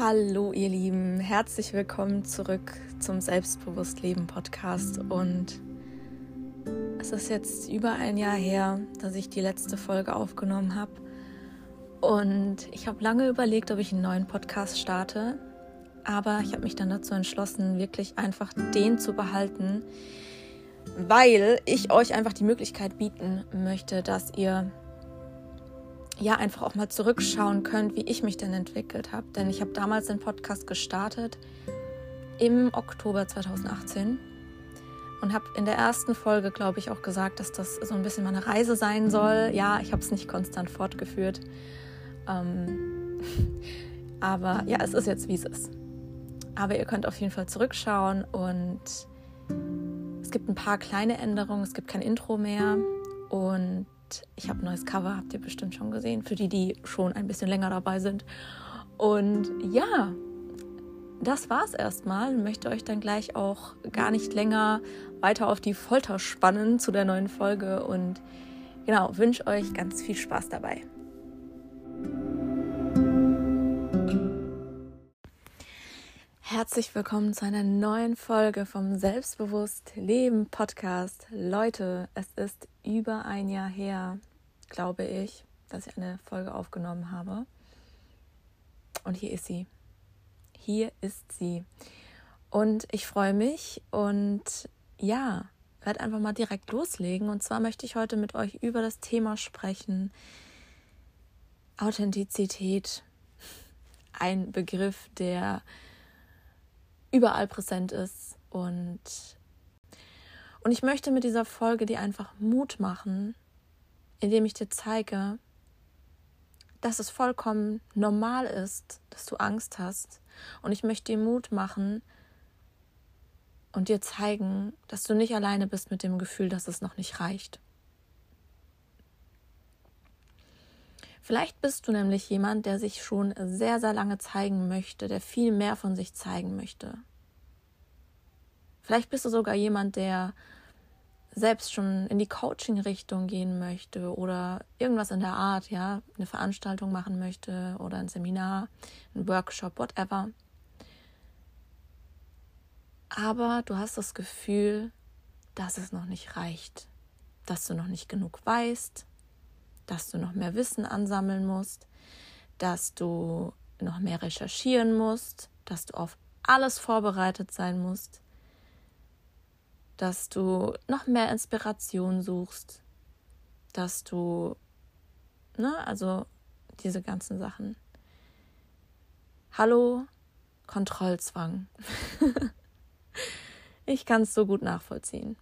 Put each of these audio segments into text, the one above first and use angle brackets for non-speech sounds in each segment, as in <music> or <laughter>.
Hallo ihr Lieben, herzlich willkommen zurück zum Selbstbewusstleben Podcast und es ist jetzt über ein Jahr her, dass ich die letzte Folge aufgenommen habe und ich habe lange überlegt, ob ich einen neuen Podcast starte, aber ich habe mich dann dazu entschlossen, wirklich einfach den zu behalten, weil ich euch einfach die Möglichkeit bieten möchte, dass ihr ja einfach auch mal zurückschauen könnt, wie ich mich denn entwickelt habe. Denn ich habe damals den Podcast gestartet im Oktober 2018 und habe in der ersten Folge, glaube ich, auch gesagt, dass das so ein bisschen meine Reise sein soll. Ja, ich habe es nicht konstant fortgeführt. Ähm, <laughs> aber ja, es ist jetzt, wie es ist. Aber ihr könnt auf jeden Fall zurückschauen und es gibt ein paar kleine Änderungen. Es gibt kein Intro mehr und ich habe ein neues Cover, habt ihr bestimmt schon gesehen, für die, die schon ein bisschen länger dabei sind. Und ja, das war's erstmal. Möchte euch dann gleich auch gar nicht länger weiter auf die Folter spannen zu der neuen Folge und genau, wünsche euch ganz viel Spaß dabei. Herzlich willkommen zu einer neuen Folge vom Selbstbewusst Leben Podcast. Leute, es ist über ein Jahr her, glaube ich, dass ich eine Folge aufgenommen habe. Und hier ist sie. Hier ist sie. Und ich freue mich und ja, werde einfach mal direkt loslegen. Und zwar möchte ich heute mit euch über das Thema sprechen. Authentizität. Ein Begriff, der überall präsent ist. Und, und ich möchte mit dieser Folge dir einfach Mut machen, indem ich dir zeige, dass es vollkommen normal ist, dass du Angst hast. Und ich möchte dir Mut machen und dir zeigen, dass du nicht alleine bist mit dem Gefühl, dass es noch nicht reicht. Vielleicht bist du nämlich jemand, der sich schon sehr, sehr lange zeigen möchte, der viel mehr von sich zeigen möchte. Vielleicht bist du sogar jemand, der selbst schon in die Coaching-Richtung gehen möchte oder irgendwas in der Art, ja, eine Veranstaltung machen möchte oder ein Seminar, ein Workshop, whatever. Aber du hast das Gefühl, dass es noch nicht reicht, dass du noch nicht genug weißt, dass du noch mehr Wissen ansammeln musst, dass du noch mehr recherchieren musst, dass du auf alles vorbereitet sein musst, dass du noch mehr Inspiration suchst, dass du, ne, also diese ganzen Sachen. Hallo, Kontrollzwang. <laughs> ich kann es so gut nachvollziehen.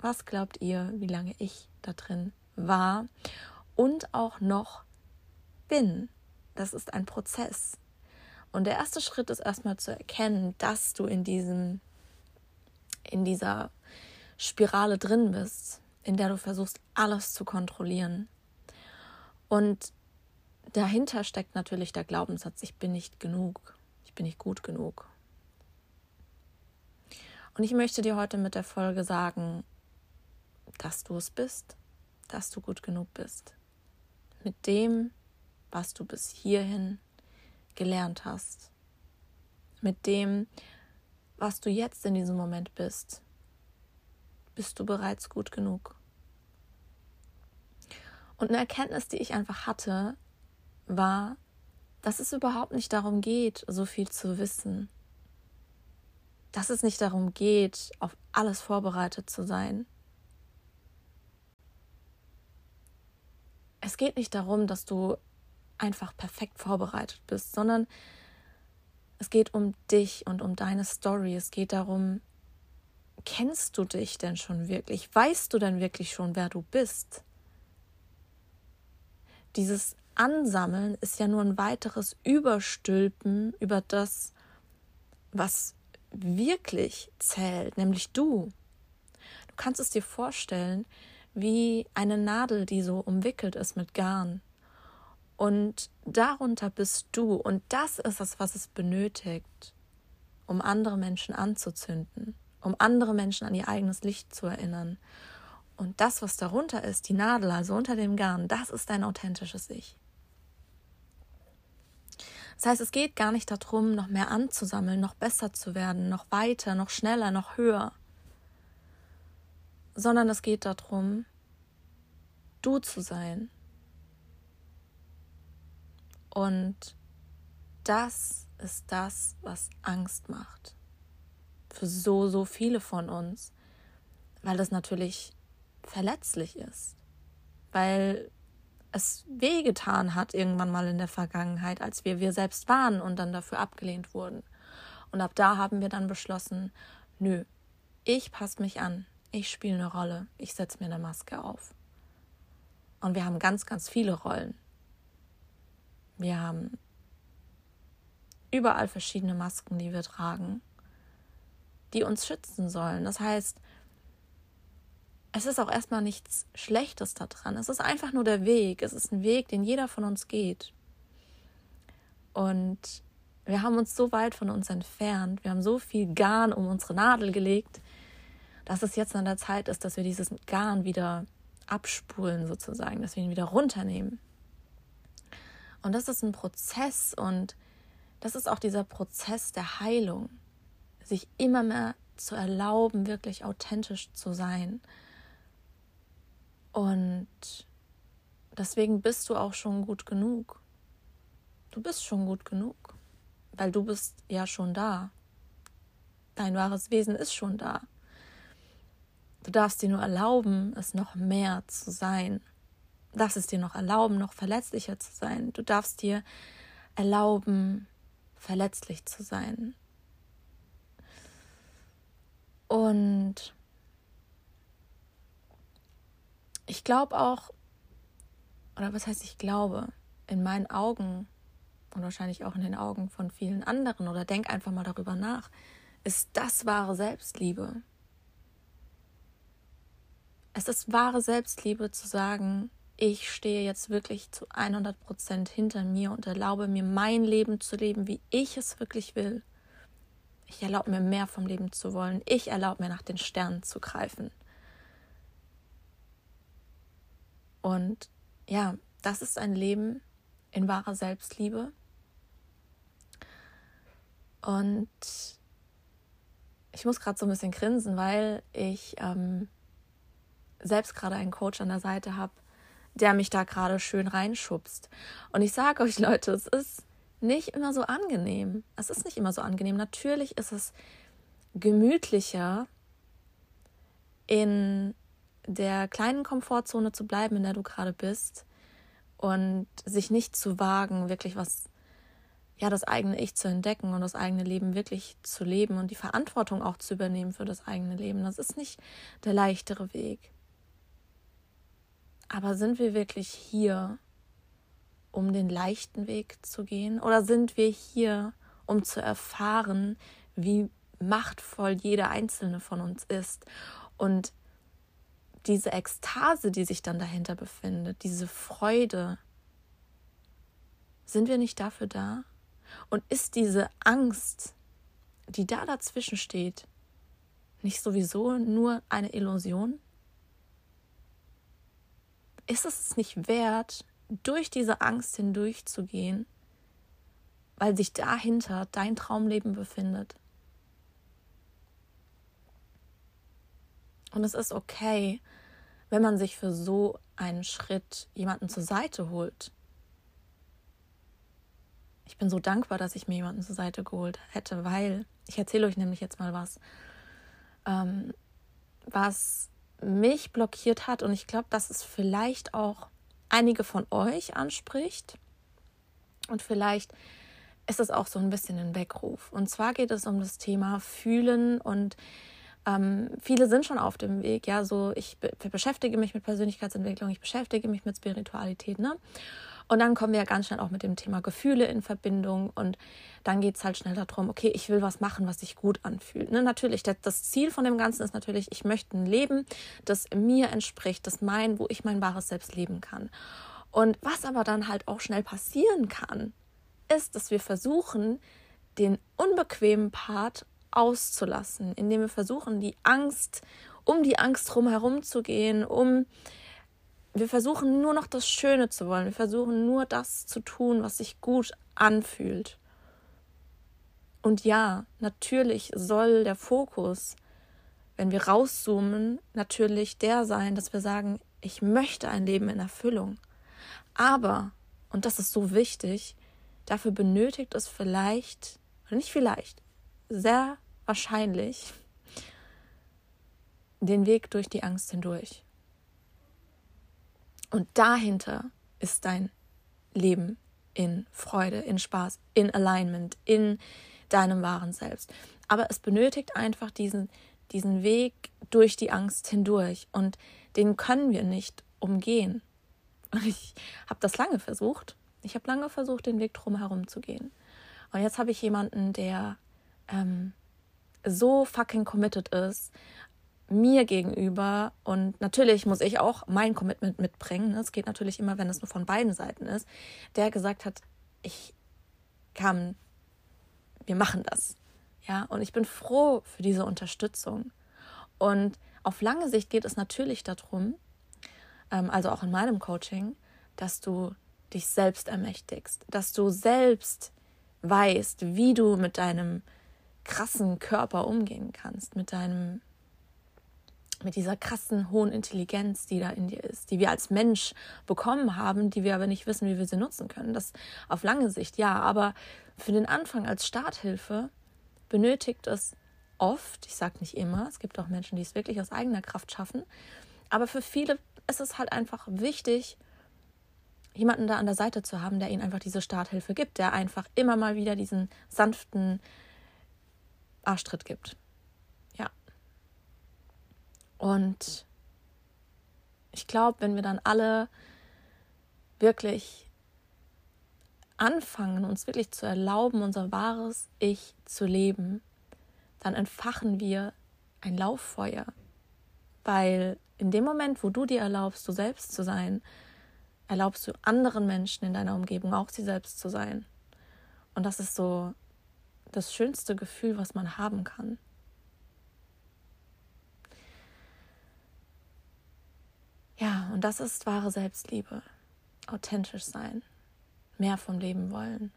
Was glaubt ihr, wie lange ich da drin war und auch noch bin. Das ist ein Prozess. Und der erste Schritt ist erstmal zu erkennen, dass du in diesem, in dieser Spirale drin bist, in der du versuchst, alles zu kontrollieren. Und dahinter steckt natürlich der Glaubenssatz, ich bin nicht genug, ich bin nicht gut genug. Und ich möchte dir heute mit der Folge sagen, dass du es bist, dass du gut genug bist mit dem, was du bis hierhin gelernt hast, mit dem, was du jetzt in diesem Moment bist, bist du bereits gut genug. Und eine Erkenntnis, die ich einfach hatte, war, dass es überhaupt nicht darum geht, so viel zu wissen. Dass es nicht darum geht, auf alles vorbereitet zu sein. Es geht nicht darum, dass du einfach perfekt vorbereitet bist, sondern es geht um dich und um deine Story. Es geht darum, kennst du dich denn schon wirklich? Weißt du denn wirklich schon, wer du bist? Dieses Ansammeln ist ja nur ein weiteres Überstülpen über das, was wirklich zählt, nämlich du. Du kannst es dir vorstellen, wie eine Nadel, die so umwickelt ist mit Garn. Und darunter bist du. Und das ist es, was es benötigt, um andere Menschen anzuzünden, um andere Menschen an ihr eigenes Licht zu erinnern. Und das, was darunter ist, die Nadel, also unter dem Garn, das ist dein authentisches Ich. Das heißt, es geht gar nicht darum, noch mehr anzusammeln, noch besser zu werden, noch weiter, noch schneller, noch höher, sondern es geht darum, du zu sein. Und das ist das, was Angst macht. Für so, so viele von uns. Weil das natürlich verletzlich ist. Weil es wehgetan hat irgendwann mal in der Vergangenheit, als wir wir selbst waren und dann dafür abgelehnt wurden. Und ab da haben wir dann beschlossen, nö, ich passe mich an, ich spiele eine Rolle, ich setze mir eine Maske auf. Und wir haben ganz, ganz viele Rollen. Wir haben überall verschiedene Masken, die wir tragen, die uns schützen sollen. Das heißt, es ist auch erstmal nichts Schlechtes daran. Es ist einfach nur der Weg. Es ist ein Weg, den jeder von uns geht. Und wir haben uns so weit von uns entfernt. Wir haben so viel Garn um unsere Nadel gelegt, dass es jetzt an der Zeit ist, dass wir dieses Garn wieder abspulen, sozusagen, dass wir ihn wieder runternehmen. Und das ist ein Prozess und das ist auch dieser Prozess der Heilung, sich immer mehr zu erlauben, wirklich authentisch zu sein. Und deswegen bist du auch schon gut genug. Du bist schon gut genug, weil du bist ja schon da. Dein wahres Wesen ist schon da. Du darfst dir nur erlauben, es noch mehr zu sein. Du darfst es dir noch erlauben, noch verletzlicher zu sein. Du darfst dir erlauben, verletzlich zu sein. Und ich glaube auch, oder was heißt ich glaube, in meinen Augen und wahrscheinlich auch in den Augen von vielen anderen, oder denk einfach mal darüber nach, ist das wahre Selbstliebe. Es ist wahre Selbstliebe zu sagen, ich stehe jetzt wirklich zu 100 Prozent hinter mir und erlaube mir mein Leben zu leben, wie ich es wirklich will. Ich erlaube mir mehr vom Leben zu wollen. Ich erlaube mir nach den Sternen zu greifen. Und ja, das ist ein Leben in wahrer Selbstliebe. Und ich muss gerade so ein bisschen grinsen, weil ich ähm, selbst gerade einen Coach an der Seite habe, der mich da gerade schön reinschubst. Und ich sage euch, Leute, es ist nicht immer so angenehm. Es ist nicht immer so angenehm. Natürlich ist es gemütlicher, in der kleinen Komfortzone zu bleiben, in der du gerade bist und sich nicht zu wagen, wirklich was, ja, das eigene Ich zu entdecken und das eigene Leben wirklich zu leben und die Verantwortung auch zu übernehmen für das eigene Leben. Das ist nicht der leichtere Weg. Aber sind wir wirklich hier, um den leichten Weg zu gehen? Oder sind wir hier, um zu erfahren, wie machtvoll jeder einzelne von uns ist? Und diese Ekstase, die sich dann dahinter befindet, diese Freude, sind wir nicht dafür da? Und ist diese Angst, die da dazwischen steht, nicht sowieso nur eine Illusion? Ist es nicht wert, durch diese Angst hindurchzugehen, weil sich dahinter dein Traumleben befindet. Und es ist okay, wenn man sich für so einen Schritt jemanden zur Seite holt. Ich bin so dankbar, dass ich mir jemanden zur Seite geholt hätte, weil ich erzähle euch nämlich jetzt mal was, ähm, was mich blockiert hat und ich glaube, dass es vielleicht auch einige von euch anspricht und vielleicht ist es auch so ein bisschen ein Weckruf. Und zwar geht es um das Thema Fühlen und ähm, viele sind schon auf dem Weg. Ja, so ich be beschäftige mich mit Persönlichkeitsentwicklung, ich beschäftige mich mit Spiritualität, ne? Und dann kommen wir ja ganz schnell auch mit dem Thema Gefühle in Verbindung und dann geht es halt schnell darum, okay, ich will was machen, was sich gut anfühlt. Ne? Natürlich, das Ziel von dem Ganzen ist natürlich, ich möchte ein Leben, das mir entspricht, das mein, wo ich mein wahres Selbst leben kann. Und was aber dann halt auch schnell passieren kann, ist, dass wir versuchen, den unbequemen Part auszulassen, indem wir versuchen, die Angst, um die Angst herum zu gehen, um wir versuchen nur noch das Schöne zu wollen. Wir versuchen nur das zu tun, was sich gut anfühlt. Und ja, natürlich soll der Fokus, wenn wir rauszoomen, natürlich der sein, dass wir sagen, ich möchte ein Leben in Erfüllung. Aber, und das ist so wichtig, dafür benötigt es vielleicht, nicht vielleicht, sehr wahrscheinlich den Weg durch die Angst hindurch. Und dahinter ist dein Leben in Freude, in Spaß, in Alignment, in deinem wahren Selbst. Aber es benötigt einfach diesen, diesen Weg durch die Angst hindurch und den können wir nicht umgehen. Und ich habe das lange versucht. Ich habe lange versucht, den Weg drumherum zu gehen. Und jetzt habe ich jemanden, der ähm, so fucking committed ist, mir gegenüber und natürlich muss ich auch mein Commitment mitbringen. Es geht natürlich immer, wenn es nur von beiden Seiten ist, der gesagt hat, ich kann, wir machen das. Ja, und ich bin froh für diese Unterstützung. Und auf lange Sicht geht es natürlich darum, ähm, also auch in meinem Coaching, dass du dich selbst ermächtigst, dass du selbst weißt, wie du mit deinem krassen Körper umgehen kannst, mit deinem mit dieser krassen hohen Intelligenz, die da in dir ist, die wir als Mensch bekommen haben, die wir aber nicht wissen, wie wir sie nutzen können. Das auf lange Sicht ja, aber für den Anfang als Starthilfe benötigt es oft, ich sage nicht immer, es gibt auch Menschen, die es wirklich aus eigener Kraft schaffen, aber für viele ist es halt einfach wichtig, jemanden da an der Seite zu haben, der ihnen einfach diese Starthilfe gibt, der einfach immer mal wieder diesen sanften Arschtritt gibt. Und ich glaube, wenn wir dann alle wirklich anfangen, uns wirklich zu erlauben, unser wahres Ich zu leben, dann entfachen wir ein Lauffeuer. Weil in dem Moment, wo du dir erlaubst, du selbst zu sein, erlaubst du anderen Menschen in deiner Umgebung auch sie selbst zu sein. Und das ist so das schönste Gefühl, was man haben kann. Ja, und das ist wahre Selbstliebe. Authentisch sein, mehr vom Leben wollen.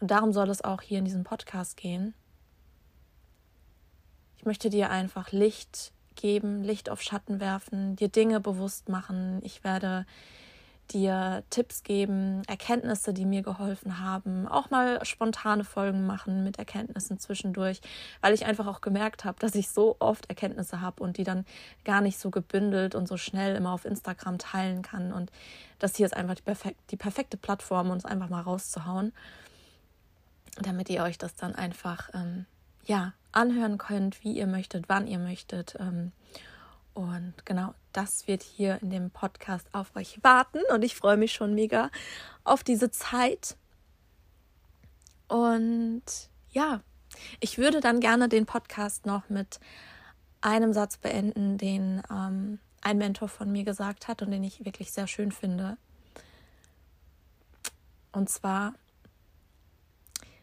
Und darum soll es auch hier in diesem Podcast gehen. Ich möchte dir einfach Licht geben, Licht auf Schatten werfen, dir Dinge bewusst machen. Ich werde dir Tipps geben, Erkenntnisse, die mir geholfen haben, auch mal spontane Folgen machen mit Erkenntnissen zwischendurch, weil ich einfach auch gemerkt habe, dass ich so oft Erkenntnisse habe und die dann gar nicht so gebündelt und so schnell immer auf Instagram teilen kann. Und das hier ist einfach die, perfek die perfekte Plattform, es einfach mal rauszuhauen, damit ihr euch das dann einfach ähm, ja anhören könnt, wie ihr möchtet, wann ihr möchtet. Ähm, und genau das wird hier in dem Podcast auf euch warten. Und ich freue mich schon mega auf diese Zeit. Und ja, ich würde dann gerne den Podcast noch mit einem Satz beenden, den ähm, ein Mentor von mir gesagt hat und den ich wirklich sehr schön finde. Und zwar,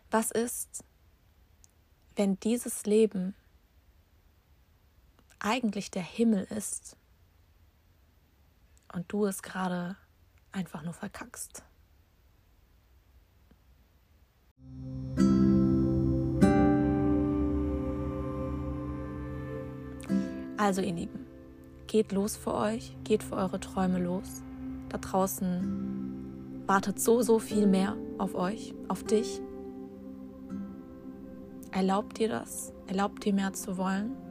was ist, wenn dieses Leben eigentlich der Himmel ist und du es gerade einfach nur verkackst. Also ihr Lieben, geht los für euch, geht für eure Träume los. Da draußen wartet so, so viel mehr auf euch, auf dich. Erlaubt dir das? Erlaubt dir mehr zu wollen?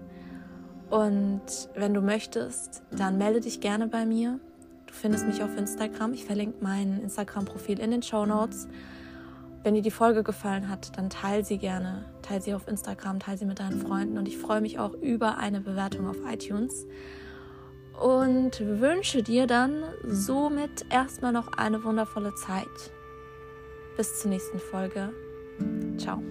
Und wenn du möchtest, dann melde dich gerne bei mir. Du findest mich auf Instagram. Ich verlinke mein Instagram-Profil in den Show Notes. Wenn dir die Folge gefallen hat, dann teile sie gerne. Teile sie auf Instagram, teile sie mit deinen Freunden. Und ich freue mich auch über eine Bewertung auf iTunes. Und wünsche dir dann somit erstmal noch eine wundervolle Zeit. Bis zur nächsten Folge. Ciao.